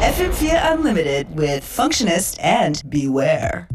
FM4 Unlimited with Functionist and Beware.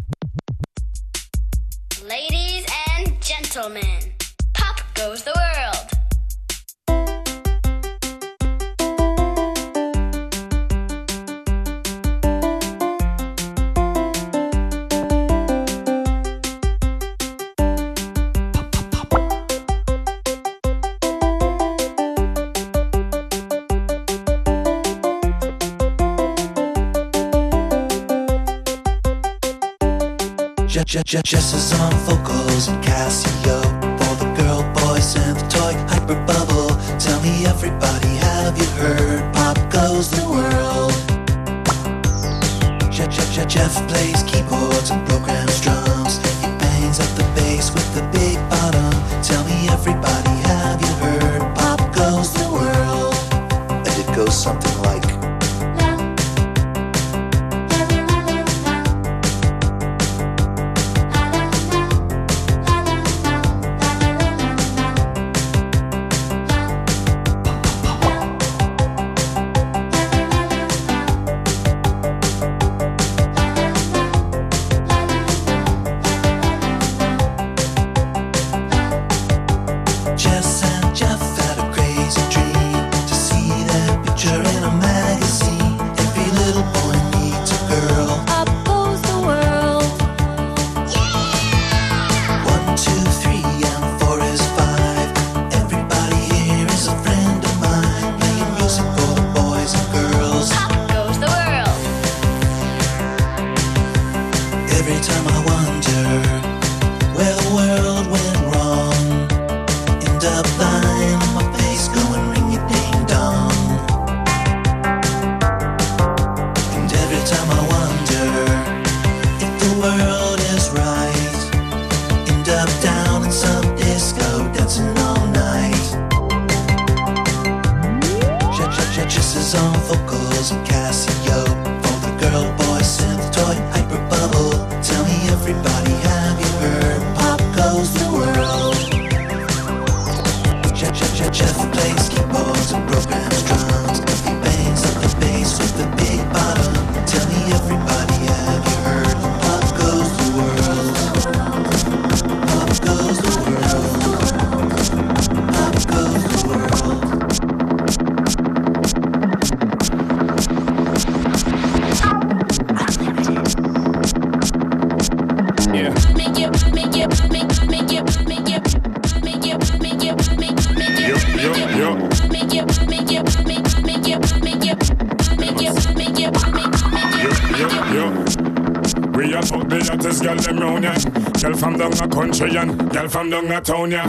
country and girl from down a.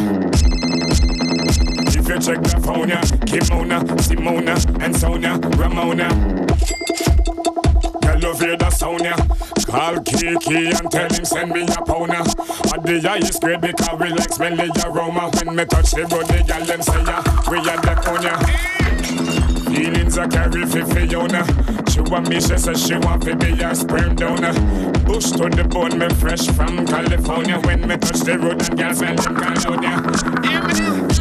If you check the phone, Kimona, Simona, and Sonia, Ramona. Girl, you feel the sound, yeah. Call Kiki and tell him send me a pounder. At the highest grade because we like smelly aroma. When me touch the road, the girl them say, yeah, we are the town, yeah. Feelings are carry for Fiona. She want me, she says she want to be a sperm donor. Bush to the bone, me fresh from California. When me touch the road, and girls, me look all out, yeah. Hear me?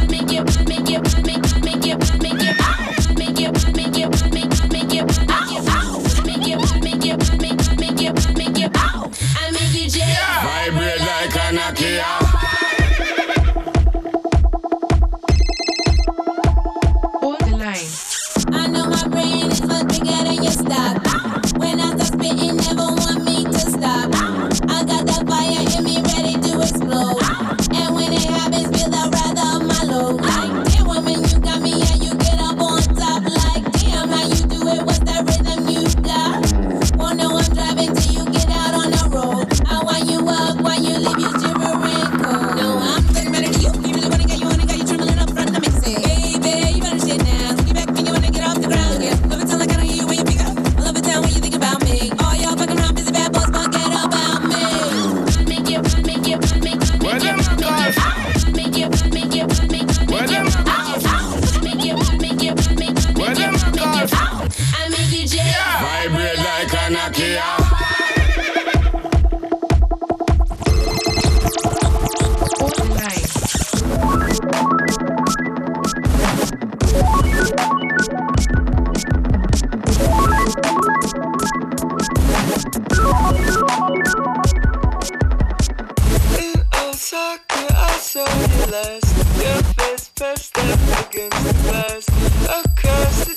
I saw you last. Your face pressed up against the glass. Across the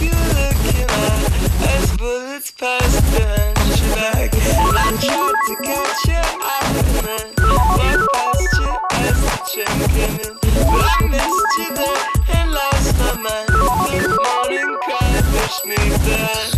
you looking at as bullets passed back. I tried to catch your man. You as the train came in, but I missed you there and lost my mind. The morning pushed me.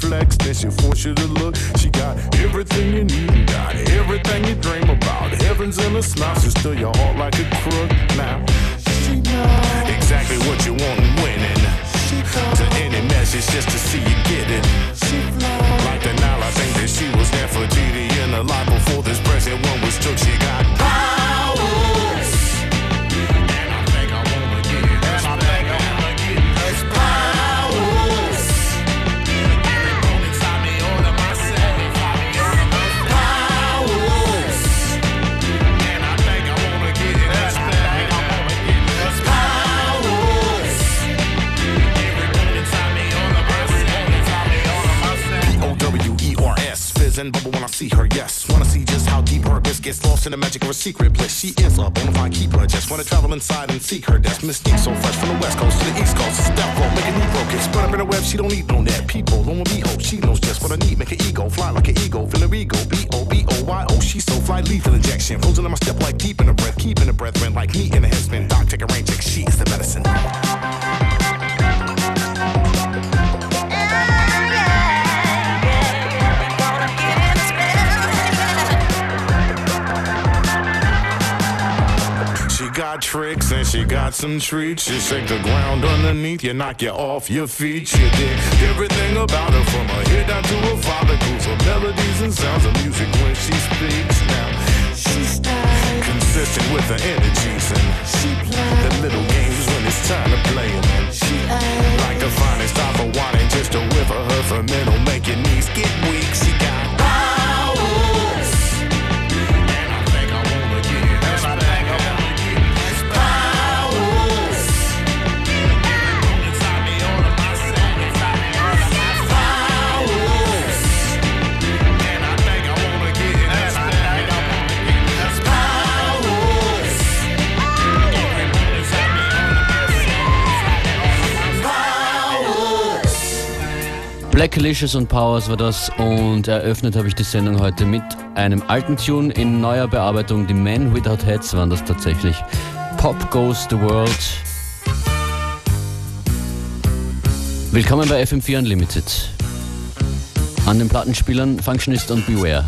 She then she'll force you to look. She got everything you need, got everything you dream about. Heaven's in a smile, she'll steal your heart like a crook. In the magic of her secret bliss. She is a bona fide keeper. Just wanna travel inside and seek her death. Mystique so fresh from the west coast to the east coast. Step roll, making new broken. Spread up in the web, she don't need no net. People, on be oh, she knows just what I need. Make an ego, fly like an ego, feel her ego. B-O-B-O-Y-O, She so fly, lethal injection. Frozen in my step like deep in the breath, keeping breath, rent like me in a headspin. Doc, take a rain check, she's the medicine. Got tricks and she got some treats. She shake the ground underneath you, knock you off your feet. She did everything about her from her head down to her follicles. Her melodies and sounds of music when she speaks. Now she's consistent with her energies and she plays the little games when it's time to play And she like the finest wine and just a whiff of her fermental make your knees get weak. She got Blacklicious und Powers war das und eröffnet habe ich die Sendung heute mit einem alten Tune in neuer Bearbeitung. Die Men Without Heads waren das tatsächlich. Pop Goes the World. Willkommen bei FM4 Unlimited. An den Plattenspielern Functionist und Beware.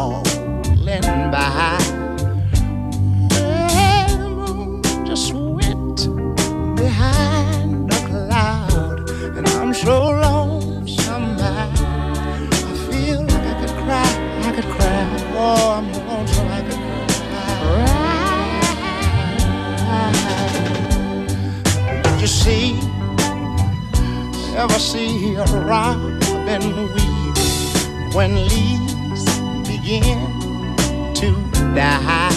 Falling by. The moon just went behind a cloud, and I'm so lonesome. I, I feel like I could cry, I could cry. Oh, I'm lonesome, I could cry. You see? Ever see a robin weep when leaves? begin to die.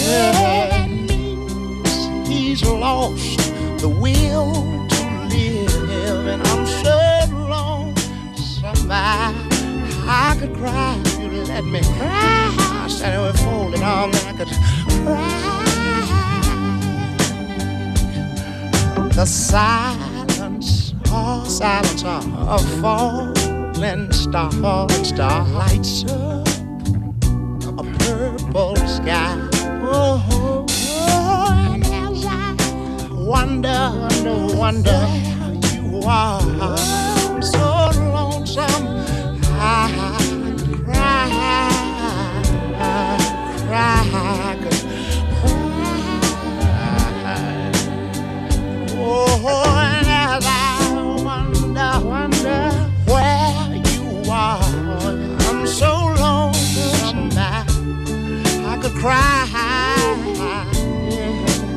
Well, that means he's lost the will to live, and I'm so long somebody I could cry if you let me cry. I said I would fold and all, I could cry. The silence, oh, silence of falling star, starlight. Star sky. Oh, oh, oh, as I wonder, wonder, wonder where you are, I'm so lonesome. I cry, cry, cry.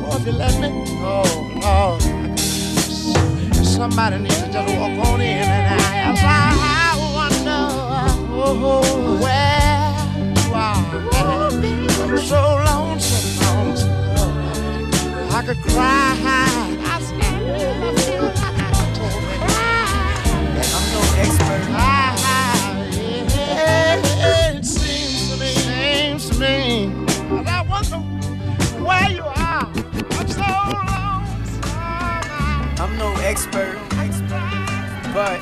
Oh, if you let me, oh Lord, somebody needs to just walk on in and I, as I wonder oh, where you are. I'm so lonesome, lonesome. I could cry. Expert, but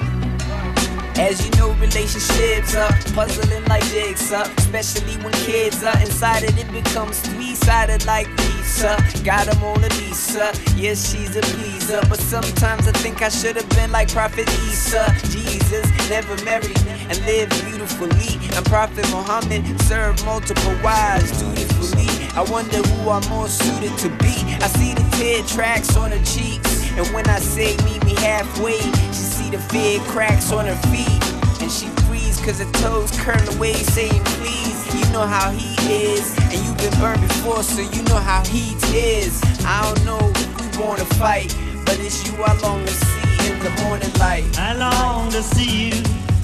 as you know, relationships are puzzling like jigsaw, especially when kids are inside it. It becomes three-sided like pizza. Got a Mona Lisa, yes, she's a pleaser, but sometimes I think I should have been like Prophet Isa. Jesus never married and lived beautifully, and Prophet Muhammad served multiple wives dutifully. I wonder who I'm more suited to be. I see the tear tracks on her cheeks. And when I say meet me halfway, she see the fear cracks on her feet. And she freeze cause her toes curl away saying please. You know how he is. And you've been burned before so you know how he is. I don't know if we wanna fight. But it's you I long to see in the morning light. I long to see you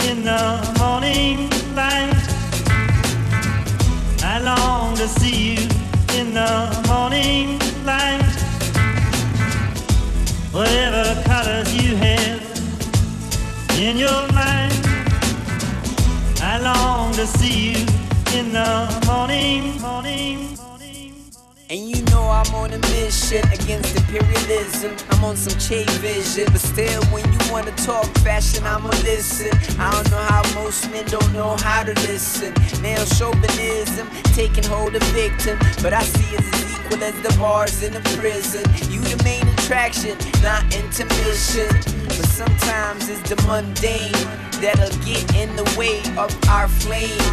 in the morning light. I long to see you in the morning light. Whatever colors you have in your mind, I long to see you in the morning, morning. And you know I'm on a mission against imperialism. I'm on some Che vision, but still, when you wanna talk fashion, I'ma listen. I don't most men don't know how to listen. Now chauvinism taking hold of victim, but I see it as equal as the bars in a prison. You the main attraction, not intermission. But sometimes it's the mundane that'll get in the way of our flame.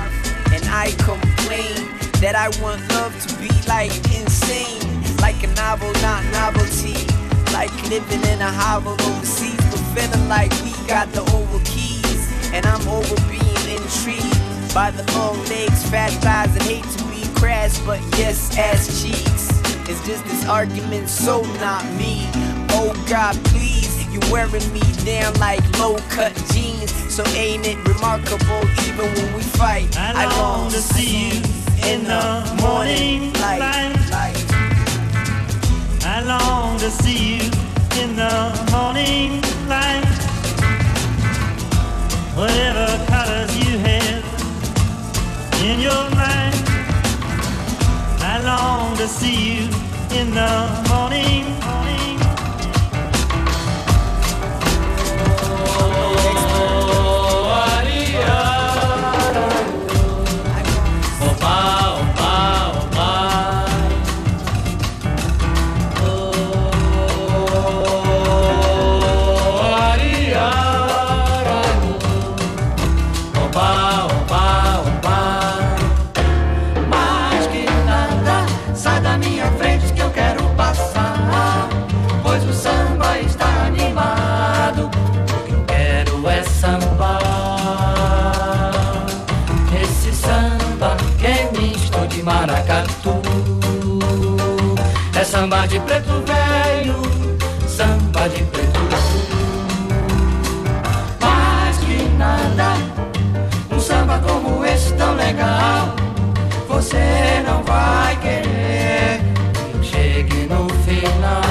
And I complain that I want love to be like insane, like a novel, not novelty, like living in a hovel overseas, but feeling like we got the oval keys, and I'm over being intrigued by the long legs, fat thighs, and hate to be crass, but yes, ass cheeks. It's just this argument, so not me. Oh God, please, you wearing me down like low cut jeans, so ain't it remarkable even when we fight? I long to see you in the morning light. I long to see you in the morning light. Whatever colors you have in your mind, I long to see you in the morning. Samba de preto velho, samba de preto Mais que nada, um samba como esse tão legal. Você não vai querer chegue no final.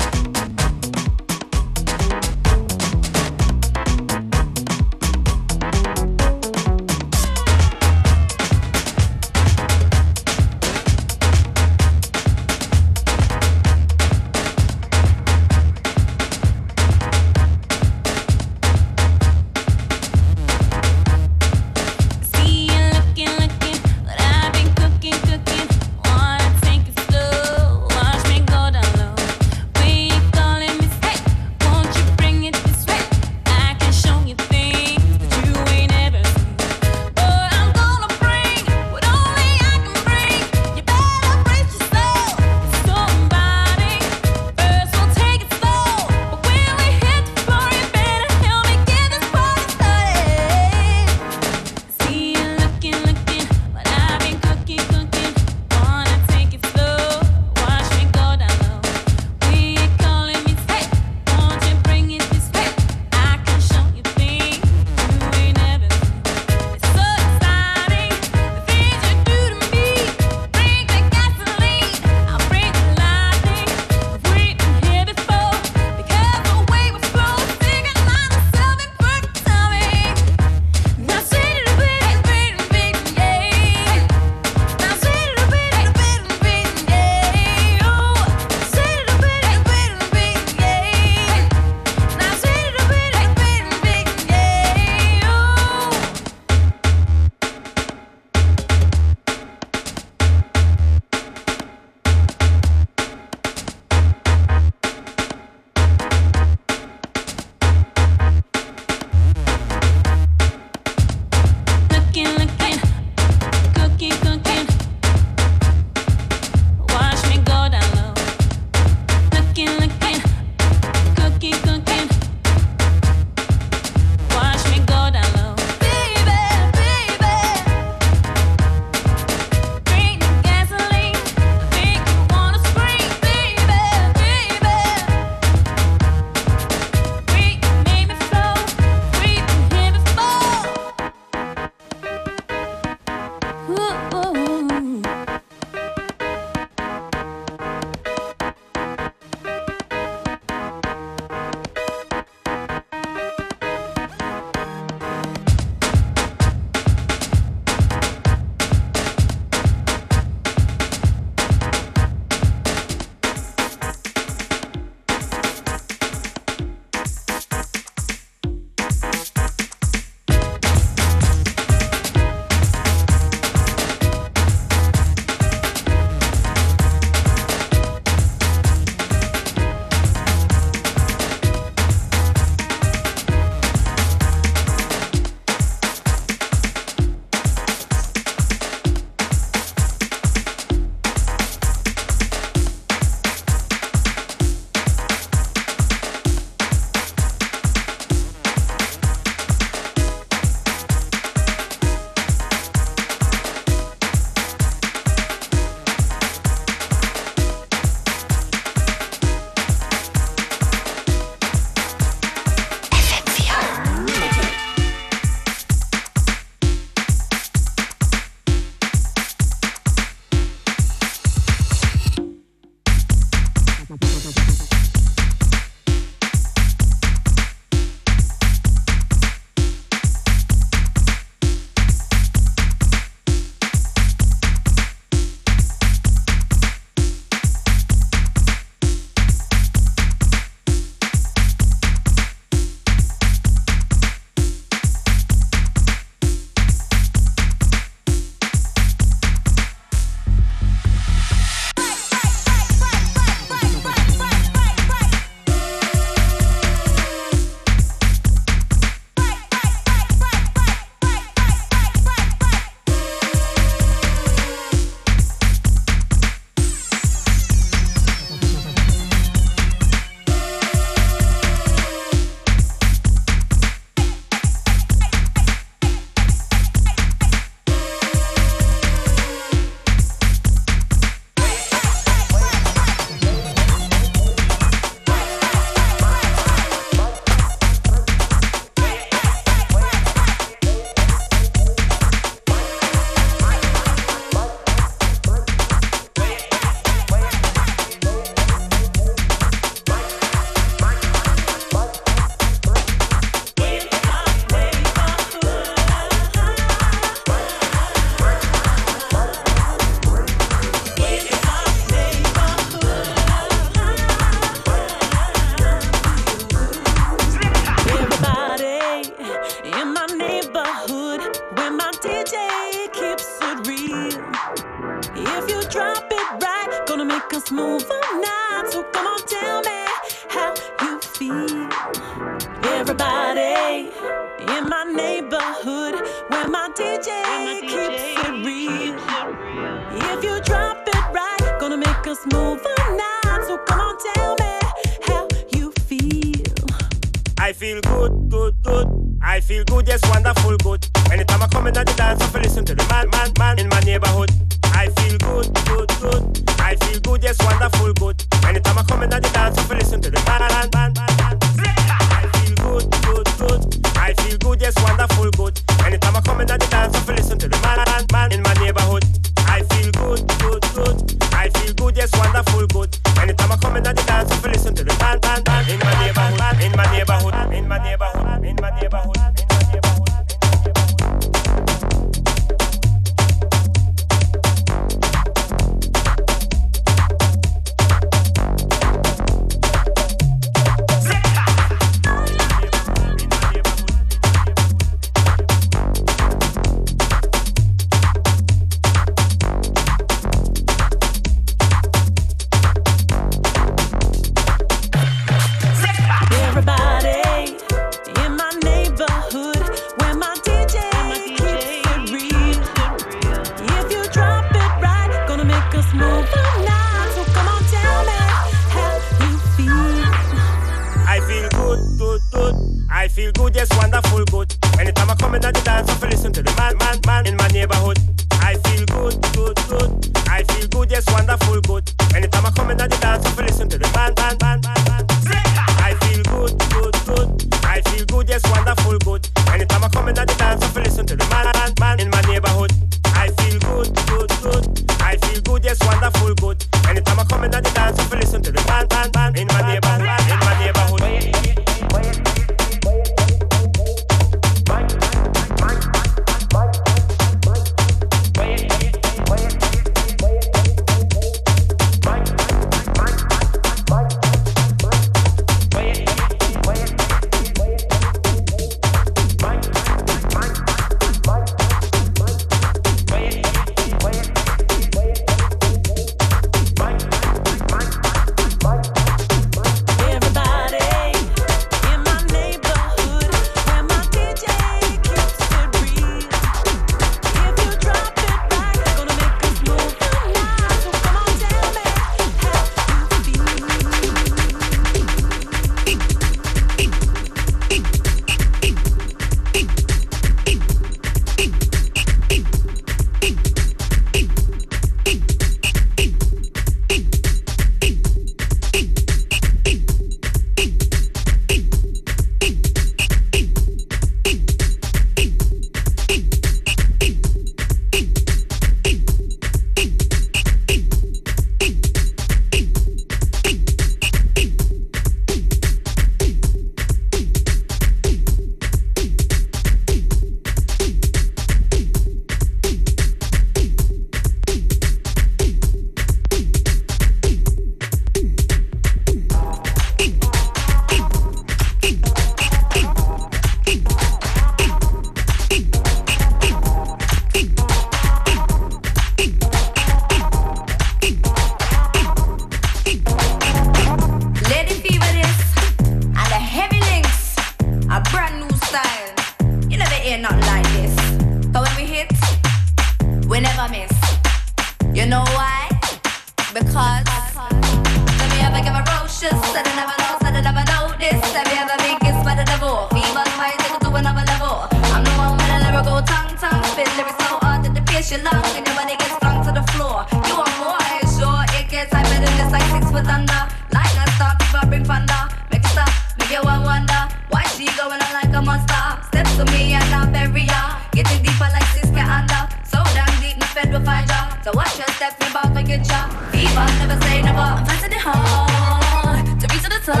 She'll step me back like a job. Fever, never say never. I'm fighting it hard to reach to the top.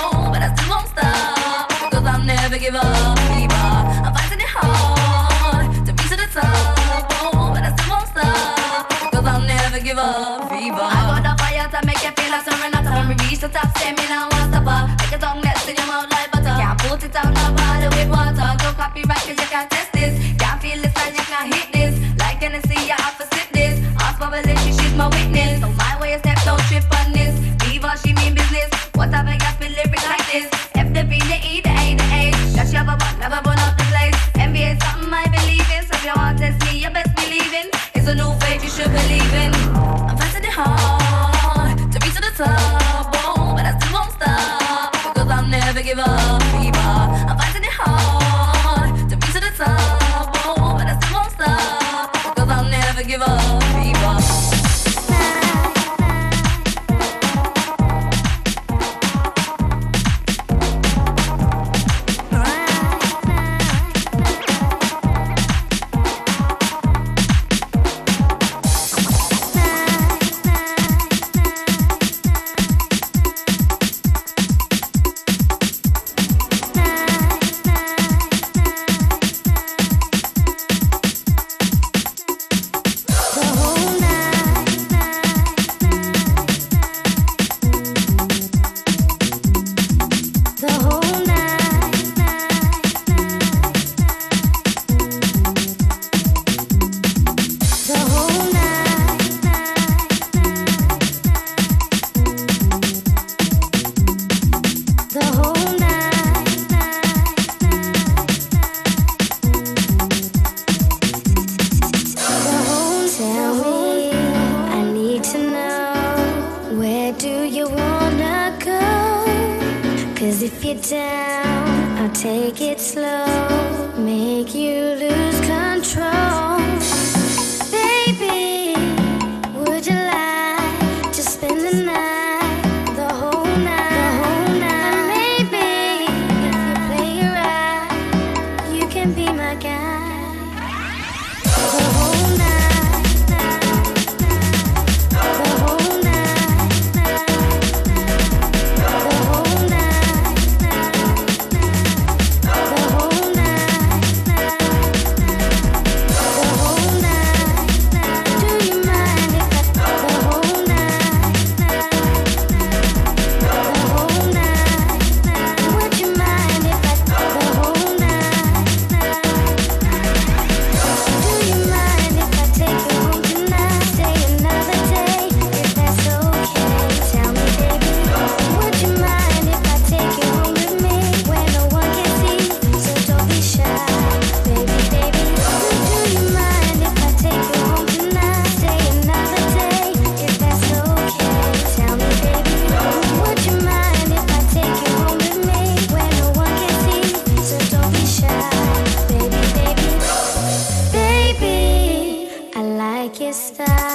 Oh, but I still won't stop. Cause I'll never give up. Fever, I'm fighting it hard to reach to the top. Oh, but I still won't stop. Cause I'll never give up. Fever. I got the fire to make you feel like surrender. When we reach the top, say me now, what's up. Make your tongue melt in your mouth like butter. Can't put it down, no bother with water. Don't copyright, cause you can't test this. Can't feel this, and you can't hit this. Like Tennessee, yeah. she mean business. What type of gas be lyrics like this? F the V, the E, the A, the A. That she have a butt, never burn out the place. NBA is something I believe in. So if your heart tells me, you best believe in. It's a new faith you should believe in. I'm fighting it hard to reach to the top. Style,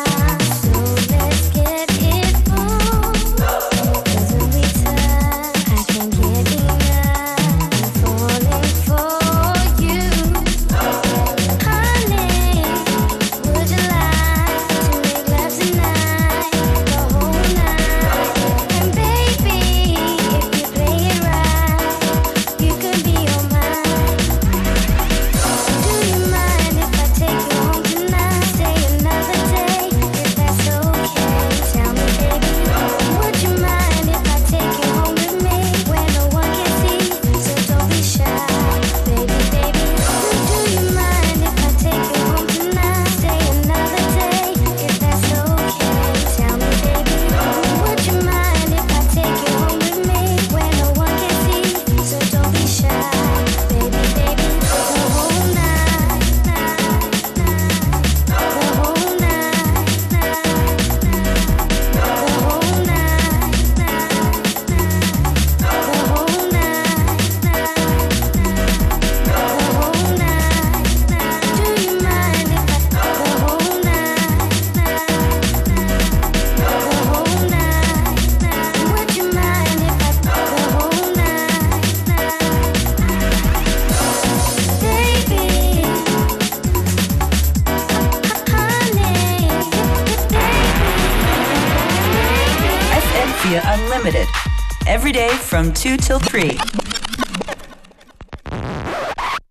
from 2 till 3.